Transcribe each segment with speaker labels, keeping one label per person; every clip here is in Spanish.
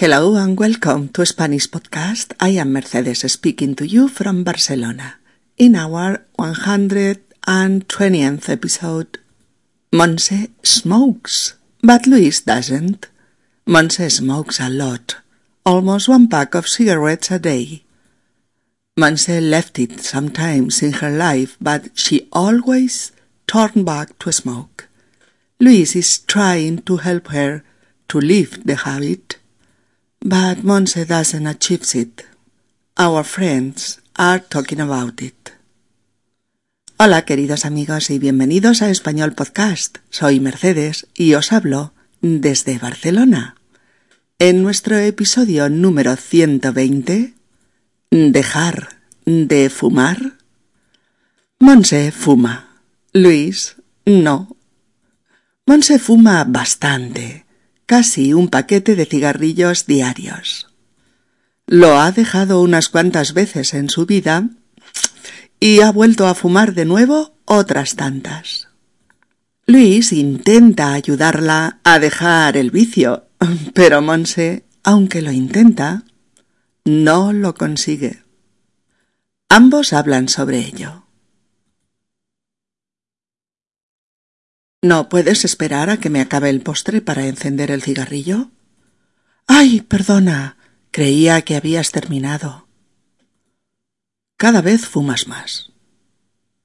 Speaker 1: Hello and welcome to Spanish Podcast. I am Mercedes speaking to you from Barcelona. In our 120th episode, Monse smokes, but Luis doesn't. Monse smokes a lot, almost one pack of cigarettes a day. Monse left it sometimes in her life, but she always turned back to smoke. Luis is trying to help her to leave the habit, but Monse doesn't achieve it. Our friends are talking about it. Hola queridos amigos y bienvenidos a Español Podcast. Soy Mercedes y os hablo desde Barcelona. En nuestro episodio número 120, Dejar de fumar. Monse fuma. Luis no. Monse fuma bastante, casi un paquete de cigarrillos diarios. Lo ha dejado unas cuantas veces en su vida y ha vuelto a fumar de nuevo otras tantas. Luis intenta ayudarla a dejar el vicio, pero Monse, aunque lo intenta, no lo consigue. Ambos hablan sobre ello. ¿No puedes esperar a que me acabe el postre para encender el cigarrillo? Ay, perdona. Creía que habías terminado. Cada vez fumas más.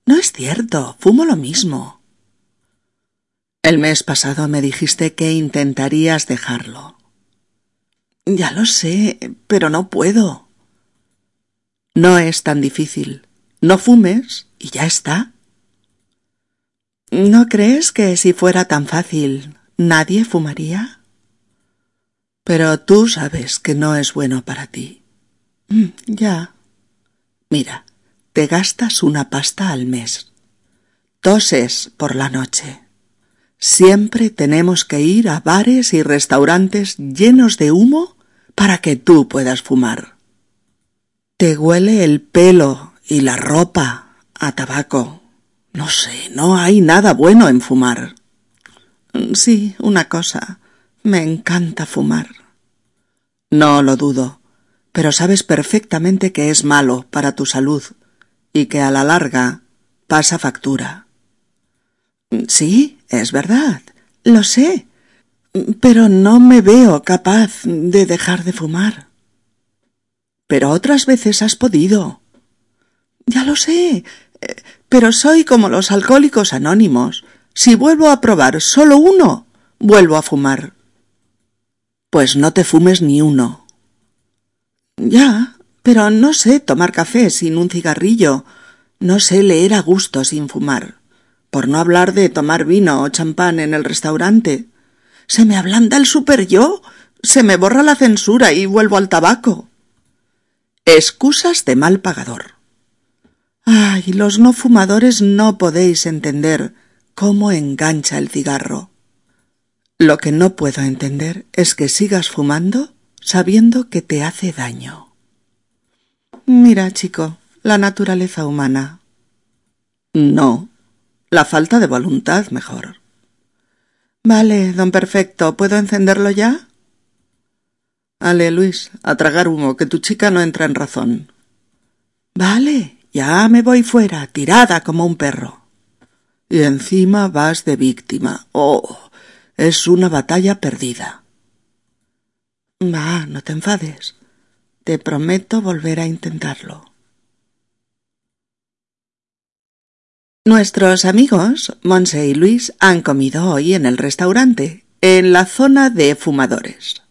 Speaker 1: No es cierto, fumo lo mismo. El mes pasado me dijiste que intentarías dejarlo. Ya lo sé, pero no puedo. No es tan difícil. No fumes y ya está. ¿No crees que si fuera tan fácil nadie fumaría? Pero tú sabes que no es bueno para ti. Mm, ya. Mira, te gastas una pasta al mes. Toses por la noche. Siempre tenemos que ir a bares y restaurantes llenos de humo para que tú puedas fumar. Te huele el pelo y la ropa a tabaco. No sé, no hay nada bueno en fumar. Sí, una cosa. Me encanta fumar. No lo dudo, pero sabes perfectamente que es malo para tu salud y que a la larga pasa factura. Sí, es verdad, lo sé, pero no me veo capaz de dejar de fumar. Pero otras veces has podido. Ya lo sé, pero soy como los alcohólicos anónimos. Si vuelvo a probar solo uno, vuelvo a fumar. Pues no te fumes ni uno. Ya, pero no sé tomar café sin un cigarrillo. No sé leer a gusto sin fumar. Por no hablar de tomar vino o champán en el restaurante. Se me ablanda el super yo. Se me borra la censura y vuelvo al tabaco. Excusas de mal pagador. Ay, los no fumadores no podéis entender cómo engancha el cigarro. Lo que no puedo entender es que sigas fumando sabiendo que te hace daño. Mira, chico, la naturaleza humana. No, la falta de voluntad mejor. Vale, don Perfecto, ¿puedo encenderlo ya? Ale, Luis, a tragar humo, que tu chica no entra en razón. Vale, ya me voy fuera, tirada como un perro. Y encima vas de víctima. Oh, es una batalla perdida. Va, no te enfades. Te prometo volver a intentarlo. Nuestros amigos, Monse y Luis, han comido hoy en el restaurante, en la zona de fumadores.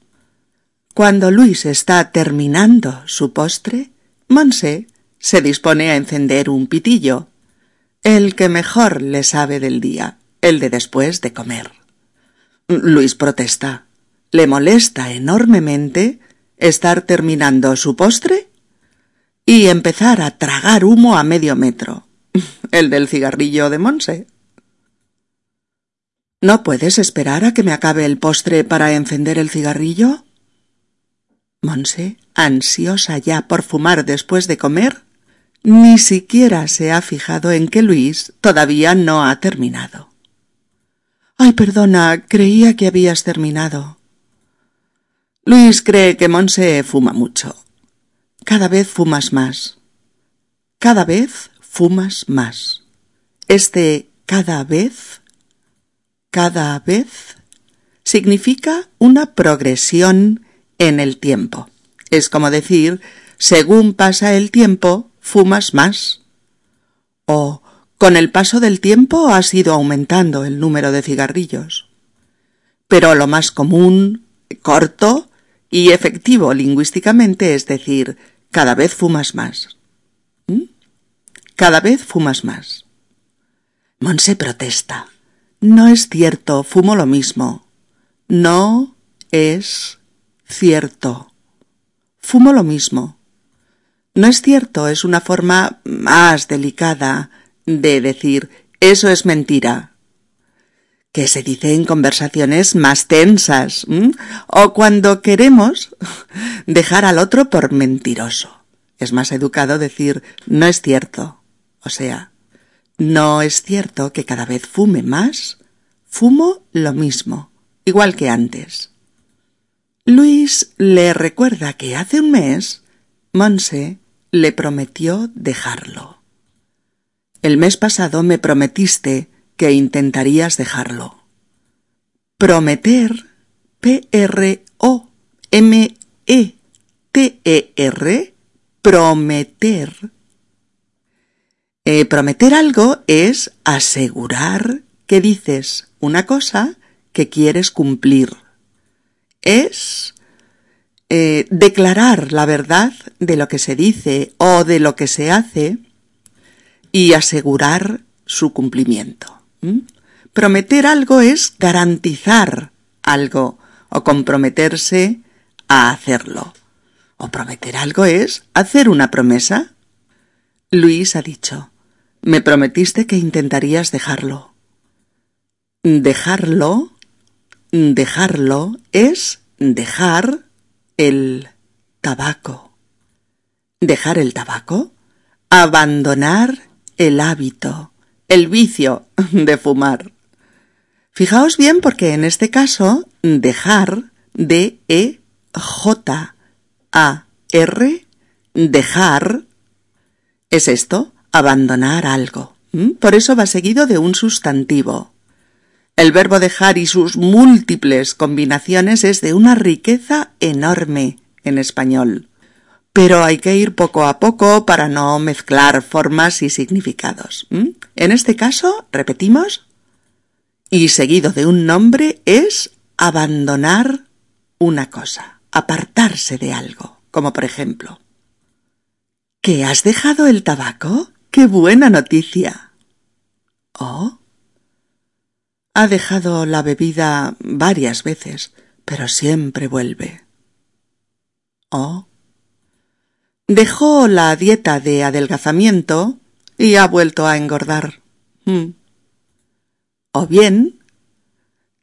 Speaker 1: Cuando Luis está terminando su postre, Monse se dispone a encender un pitillo, el que mejor le sabe del día, el de después de comer. Luis protesta. Le molesta enormemente estar terminando su postre y empezar a tragar humo a medio metro, el del cigarrillo de Monse. ¿No puedes esperar a que me acabe el postre para encender el cigarrillo? Monse, ansiosa ya por fumar después de comer, ni siquiera se ha fijado en que Luis todavía no ha terminado. Ay, perdona, creía que habías terminado. Luis cree que Monse fuma mucho. Cada vez fumas más. Cada vez fumas más. Este cada vez, cada vez, significa una progresión en el tiempo. Es como decir, según pasa el tiempo, fumas más. O con el paso del tiempo ha ido aumentando el número de cigarrillos. Pero lo más común, corto y efectivo lingüísticamente es decir, cada vez fumas más. ¿Mm? Cada vez fumas más. Monse protesta. No es cierto, fumo lo mismo. No es cierto. Fumo lo mismo. No es cierto, es una forma más delicada de decir eso es mentira que se dice en conversaciones más tensas, o cuando queremos dejar al otro por mentiroso. Es más educado decir no es cierto. O sea, no es cierto que cada vez fume más, fumo lo mismo, igual que antes. Luis le recuerda que hace un mes Monse le prometió dejarlo. El mes pasado me prometiste que intentarías dejarlo. Prometer, P-R-O-M-E-T-E-R, prometer. Eh, prometer algo es asegurar que dices una cosa que quieres cumplir. Es eh, declarar la verdad de lo que se dice o de lo que se hace y asegurar su cumplimiento. Prometer algo es garantizar algo o comprometerse a hacerlo. O prometer algo es hacer una promesa. Luis ha dicho, me prometiste que intentarías dejarlo. Dejarlo, dejarlo es dejar el tabaco. Dejar el tabaco, abandonar el hábito el vicio de fumar. Fijaos bien porque en este caso dejar, D-E-J-A-R, dejar, es esto, abandonar algo. ¿Mm? Por eso va seguido de un sustantivo. El verbo dejar y sus múltiples combinaciones es de una riqueza enorme en español pero hay que ir poco a poco para no mezclar formas y significados. En este caso, repetimos, y seguido de un nombre es abandonar una cosa, apartarse de algo, como por ejemplo, ¿que has dejado el tabaco? ¡Qué buena noticia! Oh, ha dejado la bebida varias veces, pero siempre vuelve. Oh, Dejó la dieta de adelgazamiento y ha vuelto a engordar. Hmm. O bien,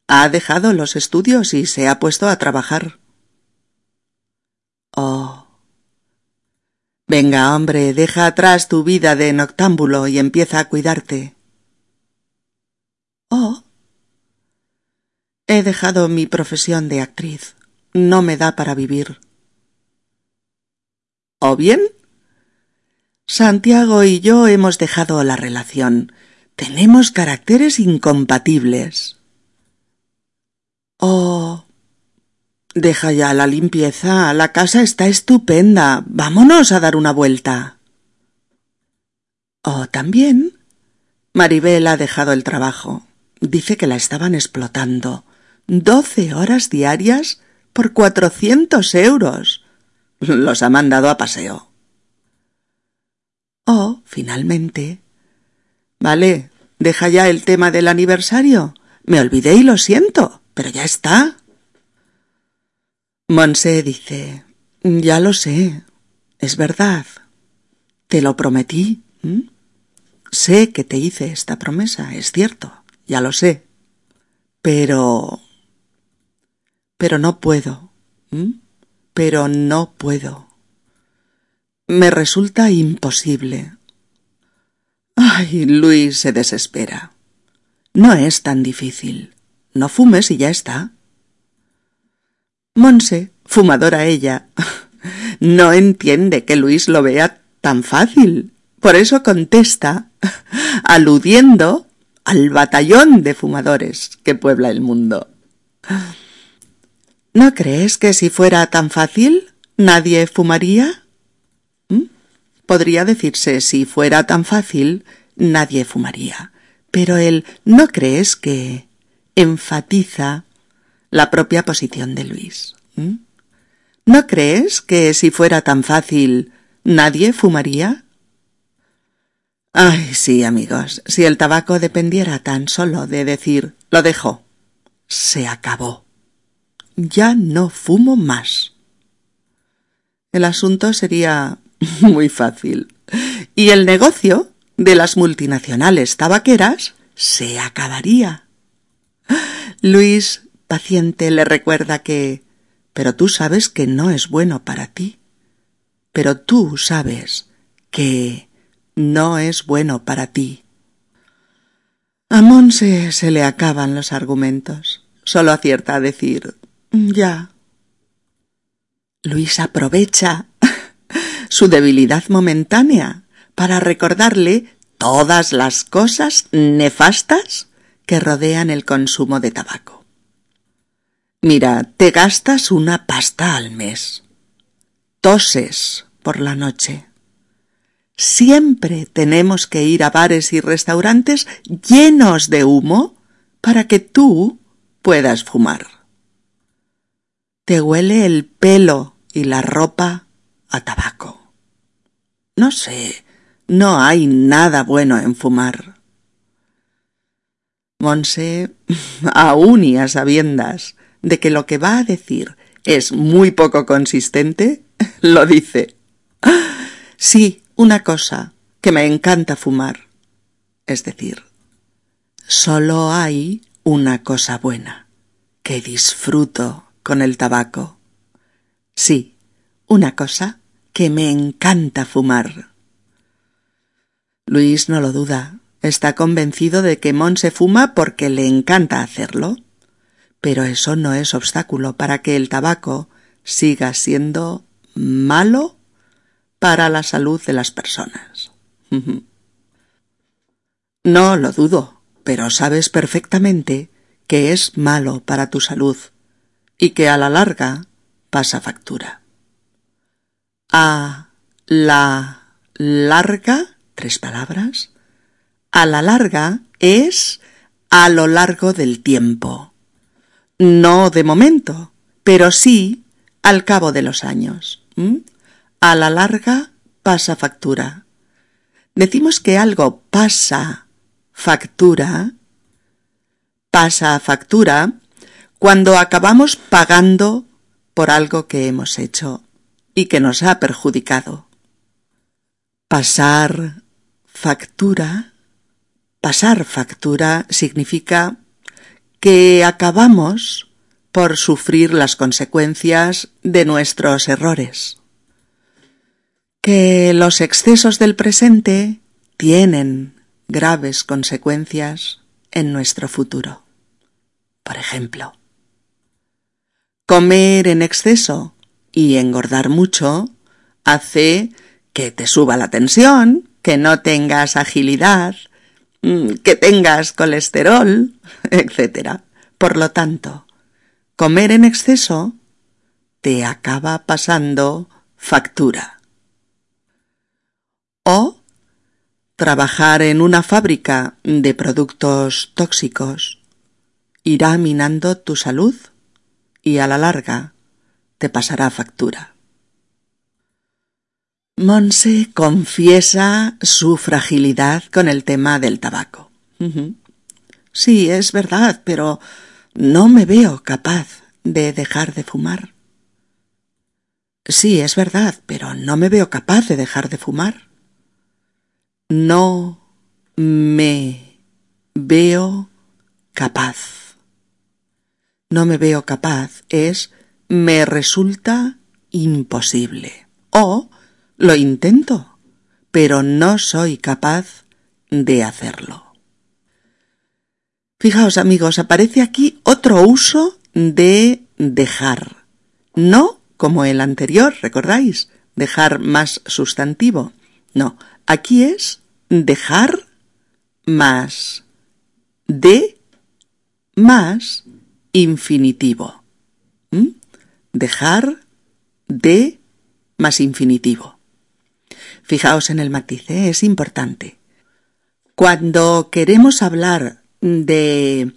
Speaker 1: ha dejado los estudios y se ha puesto a trabajar. Oh. Venga, hombre, deja atrás tu vida de noctámbulo y empieza a cuidarte. Oh. He dejado mi profesión de actriz. No me da para vivir. ¿O bien? Santiago y yo hemos dejado la relación. Tenemos caracteres incompatibles. Oh. Deja ya la limpieza. La casa está estupenda. Vámonos a dar una vuelta. Oh, también. Maribel ha dejado el trabajo. Dice que la estaban explotando. Doce horas diarias por cuatrocientos euros. Los ha mandado a paseo. Oh, finalmente. Vale, deja ya el tema del aniversario. Me olvidé y lo siento, pero ya está. Monse dice, ya lo sé, es verdad. Te lo prometí. Sé que te hice esta promesa, es cierto, ya lo sé. Pero... pero no puedo pero no puedo. Me resulta imposible. Ay, Luis se desespera. No es tan difícil. No fumes y ya está. Monse fumadora ella, no entiende que Luis lo vea tan fácil. Por eso contesta, aludiendo al batallón de fumadores que puebla el mundo. ¿No crees que si fuera tan fácil nadie fumaría? ¿Mm? Podría decirse si fuera tan fácil nadie fumaría. Pero él no crees que enfatiza la propia posición de Luis. ¿Mm? ¿No crees que si fuera tan fácil nadie fumaría? Ay, sí, amigos, si el tabaco dependiera tan solo de decir lo dejo, se acabó. Ya no fumo más. El asunto sería muy fácil. Y el negocio de las multinacionales tabaqueras se acabaría. Luis, paciente, le recuerda que pero tú sabes que no es bueno para ti. Pero tú sabes que no es bueno para ti. A Monse se le acaban los argumentos. Solo acierta a decir ya. Luis aprovecha su debilidad momentánea para recordarle todas las cosas nefastas que rodean el consumo de tabaco. Mira, te gastas una pasta al mes. Toses por la noche. Siempre tenemos que ir a bares y restaurantes llenos de humo para que tú puedas fumar. Te huele el pelo y la ropa a tabaco. No sé, no hay nada bueno en fumar. Monse, aún y a sabiendas de que lo que va a decir es muy poco consistente, lo dice. Sí, una cosa, que me encanta fumar. Es decir, solo hay una cosa buena, que disfruto con el tabaco. Sí, una cosa que me encanta fumar. Luis no lo duda. Está convencido de que Mon se fuma porque le encanta hacerlo. Pero eso no es obstáculo para que el tabaco siga siendo malo para la salud de las personas. No lo dudo, pero sabes perfectamente que es malo para tu salud y que a la larga pasa factura. A la larga, tres palabras, a la larga es a lo largo del tiempo. No de momento, pero sí al cabo de los años. A la larga pasa factura. Decimos que algo pasa factura, pasa factura, cuando acabamos pagando por algo que hemos hecho y que nos ha perjudicado. Pasar factura, pasar factura significa que acabamos por sufrir las consecuencias de nuestros errores. Que los excesos del presente tienen graves consecuencias en nuestro futuro. Por ejemplo, comer en exceso y engordar mucho hace que te suba la tensión, que no tengas agilidad, Mm, que tengas colesterol, etc. Por lo tanto, comer en exceso te acaba pasando factura. O trabajar en una fábrica de productos tóxicos irá minando tu salud y a la larga te pasará factura. Monse confiesa su fragilidad con el tema del tabaco. Sí, es verdad, pero no me veo capaz de dejar de fumar. Sí, es verdad, pero no me veo capaz de dejar de fumar. No me veo capaz. No me veo capaz es me resulta imposible. O lo intento, pero no soy capaz de hacerlo. Fijaos amigos, aparece aquí otro uso de dejar, No como el anterior, ¿recordáis? Dejar más sustantivo. No, aquí es dejar más de más infinitivo. ¿Mm? Dejar de más infinitivo. Fijaos en el matiz, ¿eh? es importante. Cuando queremos hablar de,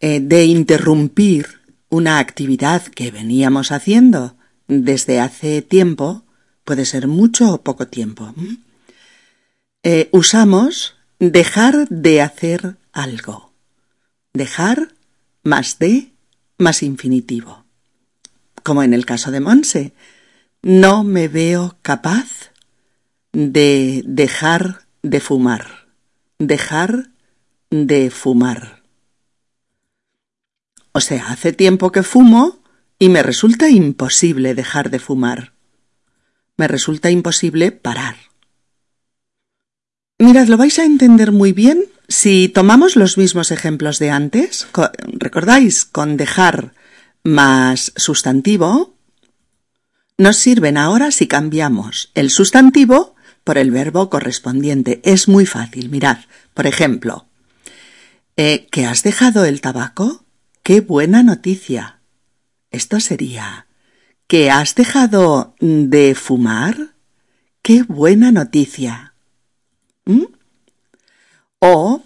Speaker 1: eh, de interrumpir una actividad que veníamos haciendo desde hace tiempo, puede ser mucho o poco tiempo, eh, usamos dejar de hacer algo. Dejar más de más infinitivo. Como en el caso de Monse, no me veo capaz de dejar de fumar. Dejar de fumar. O sea, hace tiempo que fumo y me resulta imposible dejar de fumar. Me resulta imposible parar. Mirad, lo vais a entender muy bien si tomamos los mismos ejemplos de antes. ¿Recordáis? Con dejar más sustantivo, nos sirven ahora si cambiamos el sustantivo por el verbo correspondiente. Es muy fácil, mirad. Por ejemplo, eh, ¿que has dejado el tabaco? ¡Qué buena noticia! Esto sería ¿que has dejado de fumar? ¡Qué buena noticia! ¿Mm? O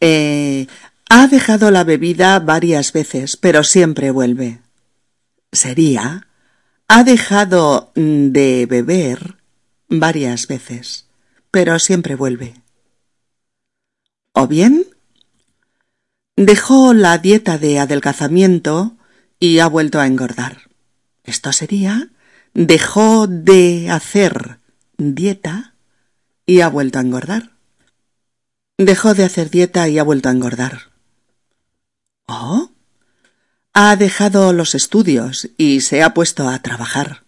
Speaker 1: eh, ha dejado la bebida varias veces, pero siempre vuelve. Sería ha dejado de beber varias veces, pero siempre vuelve. O bien, dejó la dieta de adelgazamiento y ha vuelto a engordar. Esto sería, dejó de hacer dieta y ha vuelto a engordar. Dejó de hacer dieta y ha vuelto a engordar. ¿Oh? Ha dejado los estudios y se ha puesto a trabajar.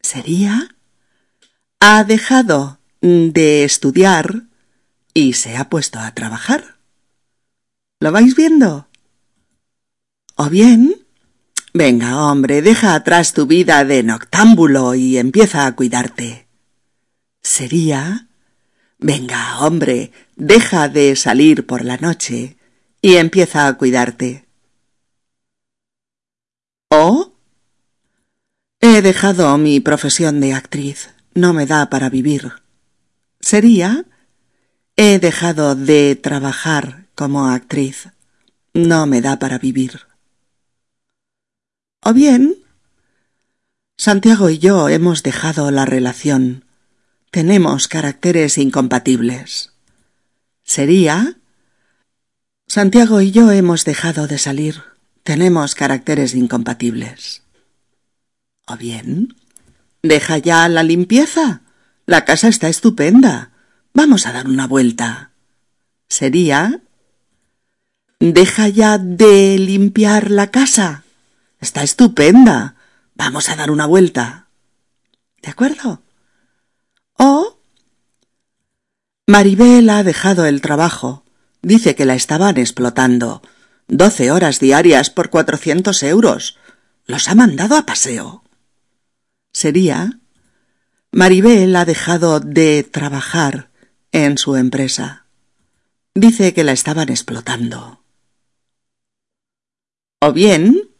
Speaker 1: ¿Sería? Ha dejado de estudiar y se ha puesto a trabajar. ¿Lo vais viendo? O bien, venga, hombre, deja atrás tu vida de noctámbulo y empieza a cuidarte. Sería, venga, hombre, deja de salir por la noche y empieza a cuidarte. ¿Oh? He dejado mi profesión de actriz. No me da para vivir. Sería He dejado de trabajar como actriz. No me da para vivir. O bien, Santiago y yo hemos dejado la relación. Tenemos caracteres incompatibles. Sería Santiago y yo hemos dejado de salir. Tenemos caracteres incompatibles. O bien, deja ya la limpieza. La casa está estupenda. Vamos a dar una vuelta. Sería, deja ya de limpiar la casa. Está estupenda. Vamos a dar una vuelta. ¿De acuerdo? O, Maribel ha dejado el trabajo. Dice que la estaban explotando. Doce horas diarias por cuatrocientos euros. Los ha mandado a paseo. Sería Maribel ha dejado de trabajar en su empresa. Dice que la estaban explotando. O bien,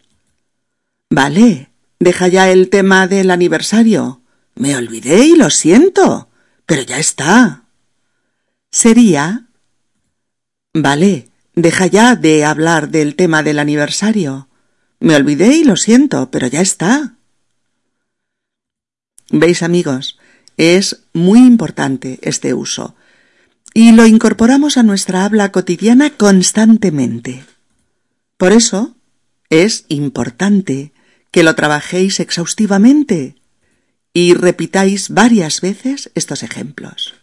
Speaker 1: vale, deja ya el tema del aniversario. Me olvidé y lo siento, pero ya está. Sería, vale, Deja ya de hablar del tema del aniversario. Me olvidé y lo siento, pero ya está. ¿Veis, amigos? Es muy importante este uso y lo incorporamos a nuestra habla cotidiana constantemente. Por eso es importante que lo trabajéis exhaustivamente y repitáis varias veces estos ejemplos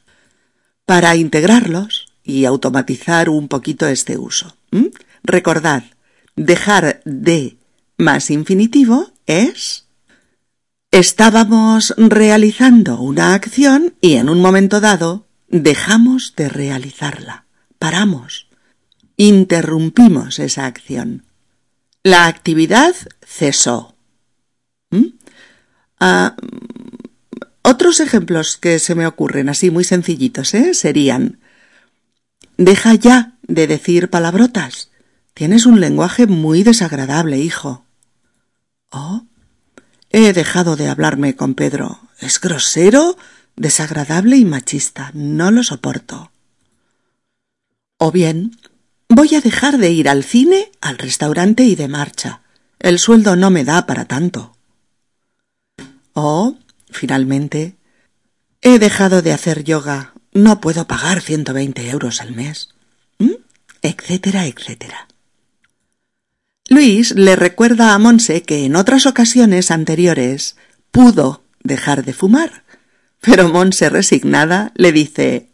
Speaker 1: para integrarlos y automatizar un poquito este uso. Recordad, dejar de más infinitivo es estábamos realizando una acción y en un momento dado dejamos de realizarla, paramos, interrumpimos esa acción. La actividad cesó, Ah, otros ejemplos que se me ocurren así muy sencillitos, ¿eh? Serían Deja ya de decir palabrotas. Tienes un lenguaje muy desagradable, hijo. Oh, he dejado de hablarme con Pedro. Es grosero, desagradable y machista. No lo soporto. O bien, voy a dejar de ir al cine, al restaurante y de marcha. El sueldo no me da para tanto. O, finalmente, he dejado de hacer yoga. No puedo pagar ciento veinte euros al mes. ¿Mm? Etcétera, etcétera. Luis le recuerda a Monse que en otras ocasiones anteriores pudo dejar de fumar, pero Monse resignada le dice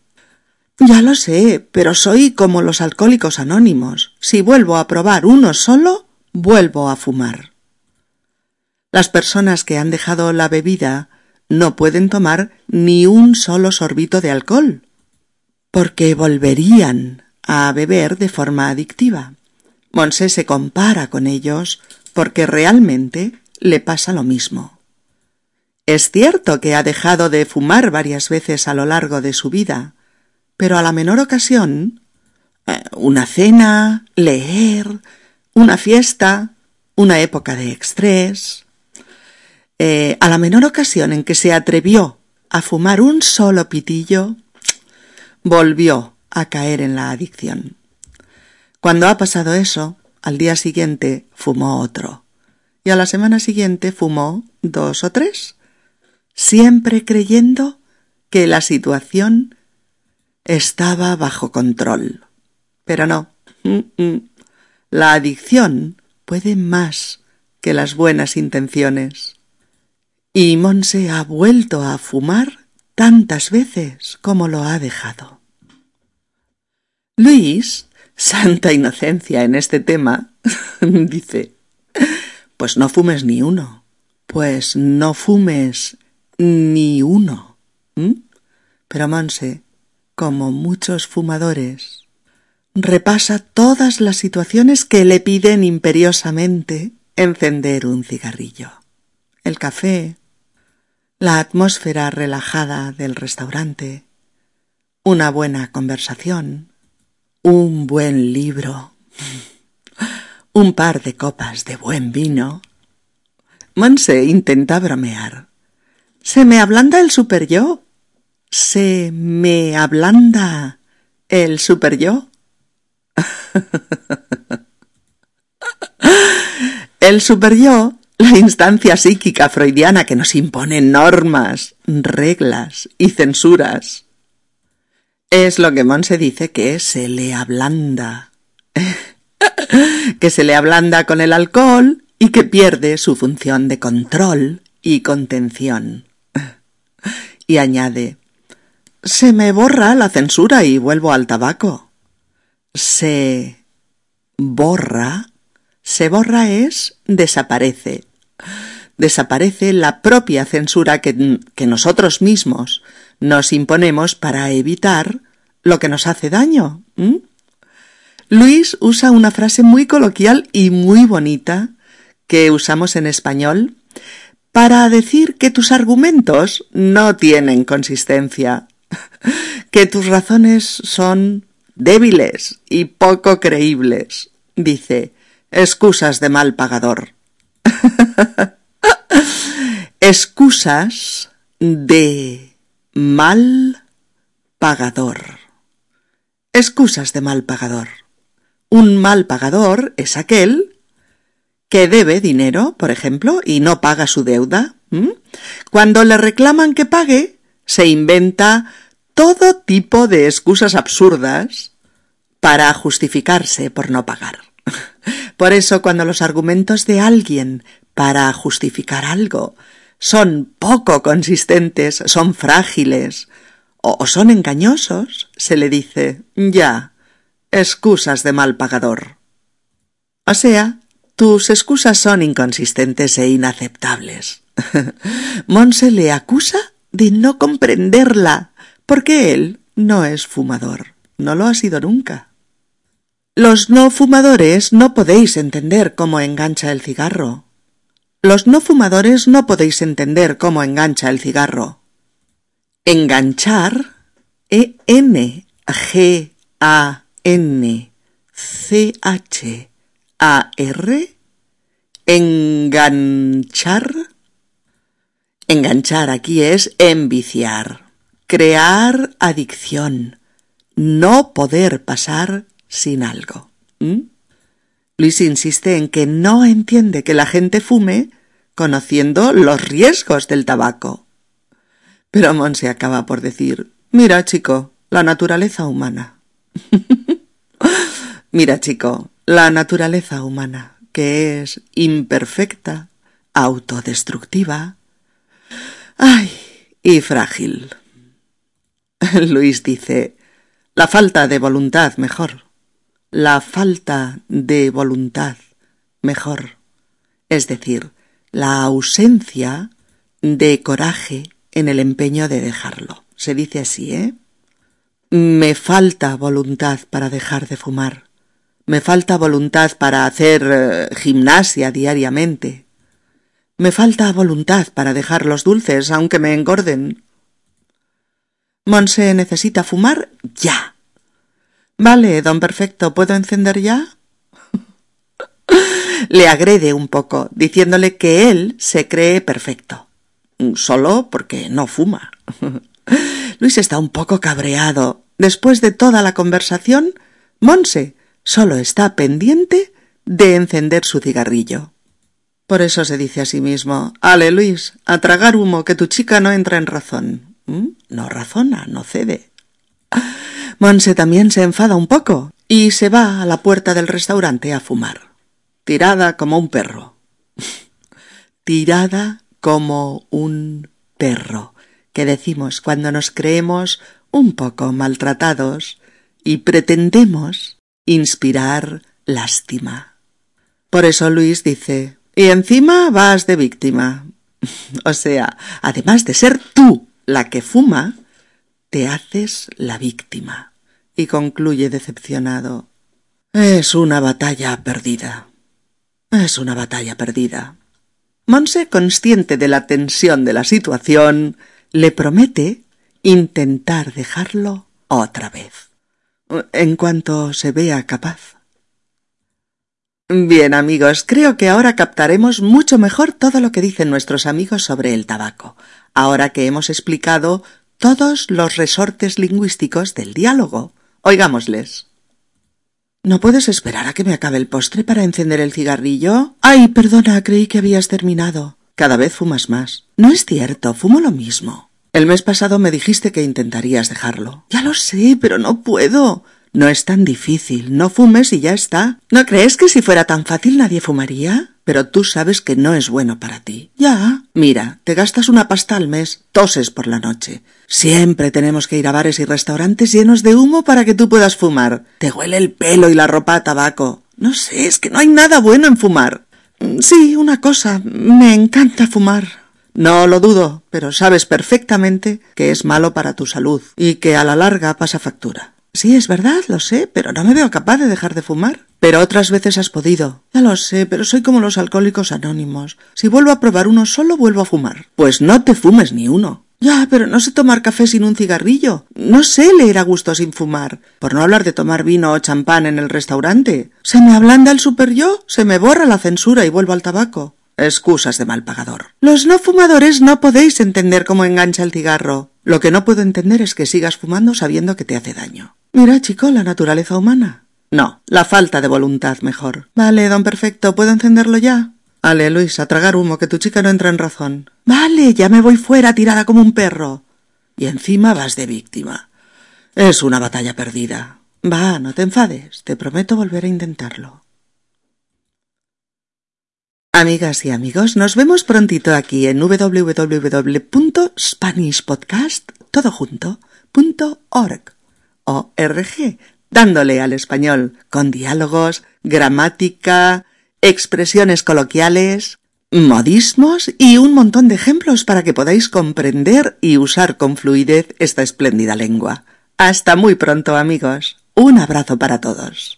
Speaker 1: Ya lo sé, pero soy como los alcohólicos anónimos. Si vuelvo a probar uno solo, vuelvo a fumar. Las personas que han dejado la bebida no pueden tomar ni un solo sorbito de alcohol, porque volverían a beber de forma adictiva. Monse se compara con ellos porque realmente le pasa lo mismo. Es cierto que ha dejado de fumar varias veces a lo largo de su vida, pero a la menor ocasión, eh, una cena, leer, una fiesta, una época de estrés, eh, a la menor ocasión en que se atrevió a fumar un solo pitillo, volvió a caer en la adicción. Cuando ha pasado eso, al día siguiente fumó otro, y a la semana siguiente fumó dos o tres, siempre creyendo que la situación estaba bajo control. Pero no, la adicción puede más que las buenas intenciones. Y Monse ha vuelto a fumar tantas veces como lo ha dejado. Luis, santa inocencia en este tema, dice, pues no fumes ni uno, pues no fumes ni uno. Pero Monse, como muchos fumadores, repasa todas las situaciones que le piden imperiosamente encender un cigarrillo. El café, la atmósfera relajada del restaurante, una buena conversación, un buen libro, un par de copas de buen vino. Monse intenta bromear. Se me ablanda el super yo. Se me ablanda el super yo. el super yo la instancia psíquica freudiana que nos impone normas, reglas y censuras. Es lo que Monse dice que se le ablanda. que se le ablanda con el alcohol y que pierde su función de control y contención. y añade, se me borra la censura y vuelvo al tabaco. Se borra se borra es desaparece. Desaparece la propia censura que, nosotros mismos nos imponemos para evitar lo que nos hace daño. Luis usa una frase muy coloquial y muy bonita que usamos en español para decir que tus argumentos no tienen consistencia, que tus razones son débiles y poco creíbles. Dice, excusas de mal pagador. excusas de mal pagador. Excusas de mal pagador. Un mal pagador es aquel que debe dinero, por ejemplo, y no paga su deuda. Cuando le reclaman que pague, se inventa todo tipo de excusas absurdas para justificarse por no pagar. Por eso cuando los argumentos de alguien para justificar algo son poco consistentes, son frágiles o, son engañosos, se le dice ya, excusas de mal pagador. O sea, tus excusas son inconsistentes e inaceptables. Monse le acusa de no comprenderla, porque él no es fumador, no lo ha sido nunca. Los no fumadores no podéis entender cómo engancha el cigarro. los no fumadores no podéis entender cómo engancha el cigarro. Enganchar, E-N-G-A-N-C-H-A-R, enganchar. Enganchar aquí es enviciar, crear adicción, no poder pasar sin algo. Luis insiste en que no entiende que la gente fume conociendo los riesgos del tabaco. Pero Monse acaba por decir Mira, chico, la naturaleza humana. Mira, chico, la naturaleza humana, que es imperfecta, autodestructiva, ay, y frágil. Luis dice la falta de voluntad mejor la falta de voluntad, mejor, es decir, la ausencia de coraje en el empeño de dejarlo. Se dice así, ¿eh? Me falta voluntad para dejar de fumar. Me falta voluntad para hacer eh, gimnasia diariamente. Me falta voluntad para dejar los dulces, aunque me engorden. Monse necesita fumar ya. Vale, don Perfecto, ¿puedo encender ya? Le agrede un poco, diciéndole que él se cree perfecto. Solo porque no fuma. Luis está un poco cabreado. Después de toda la conversación, Monse solo está pendiente de encender su cigarrillo. Por eso se dice a sí mismo Ale, Luis, a tragar humo, que tu chica no entra en razón. ¿Mm? No razona, no cede. Monse también se enfada un poco y se va a la puerta del restaurante a fumar, tirada como un perro. tirada como un perro, que decimos cuando nos creemos un poco maltratados y pretendemos inspirar lástima. Por eso Luis dice, y encima vas de víctima. o sea, además de ser tú la que fuma, te haces la víctima. Y concluye decepcionado. Es una batalla perdida. Es una batalla perdida. Monse, consciente de la tensión de la situación, le promete intentar dejarlo otra vez, en cuanto se vea capaz. Bien, amigos, creo que ahora captaremos mucho mejor todo lo que dicen nuestros amigos sobre el tabaco, ahora que hemos explicado todos los resortes lingüísticos del diálogo. Oigámosles. ¿No puedes esperar a que me acabe el postre para encender el cigarrillo? Ay, perdona, creí que habías terminado. Cada vez fumas más. No es cierto, fumo lo mismo. El mes pasado me dijiste que intentarías dejarlo. Ya lo sé, pero no puedo. No es tan difícil. No fumes y ya está. ¿No crees que si fuera tan fácil nadie fumaría? Pero tú sabes que no es bueno para ti. Ya. Mira, te gastas una pasta al mes, toses por la noche. Siempre tenemos que ir a bares y restaurantes llenos de humo para que tú puedas fumar. Te huele el pelo y la ropa a tabaco. No sé, es que no hay nada bueno en fumar. Mm, sí, una cosa, me encanta fumar. No lo dudo, pero sabes perfectamente que es malo para tu salud y que a la larga pasa factura. Sí, es verdad, lo sé, pero no me veo capaz de dejar de fumar. Pero otras veces has podido. Ya lo sé, pero soy como los alcohólicos anónimos. Si vuelvo a probar uno solo, vuelvo a fumar. Pues no te fumes ni uno. Ya, pero no sé tomar café sin un cigarrillo. No sé leer a gusto sin fumar. Por no hablar de tomar vino o champán en el restaurante. Se me ablanda el super yo, se me borra la censura y vuelvo al tabaco. Excusas de mal pagador. Los no fumadores no podéis entender cómo engancha el cigarro. Lo que no puedo entender es que sigas fumando sabiendo que te hace daño. Mira, chico, la naturaleza humana. No, la falta de voluntad mejor. Vale, don Perfecto, ¿puedo encenderlo ya? Vale, Luis, a tragar humo, que tu chica no entra en razón. Vale, ya me voy fuera tirada como un perro. Y encima vas de víctima. Es una batalla perdida. Va, no te enfades, te prometo volver a intentarlo. Amigas y amigos, nos vemos prontito aquí en www.spanishpodcast, org, dándole al español con diálogos, gramática, expresiones coloquiales, modismos y un montón de ejemplos para que podáis comprender y usar con fluidez esta espléndida lengua. Hasta muy pronto amigos. Un abrazo para todos.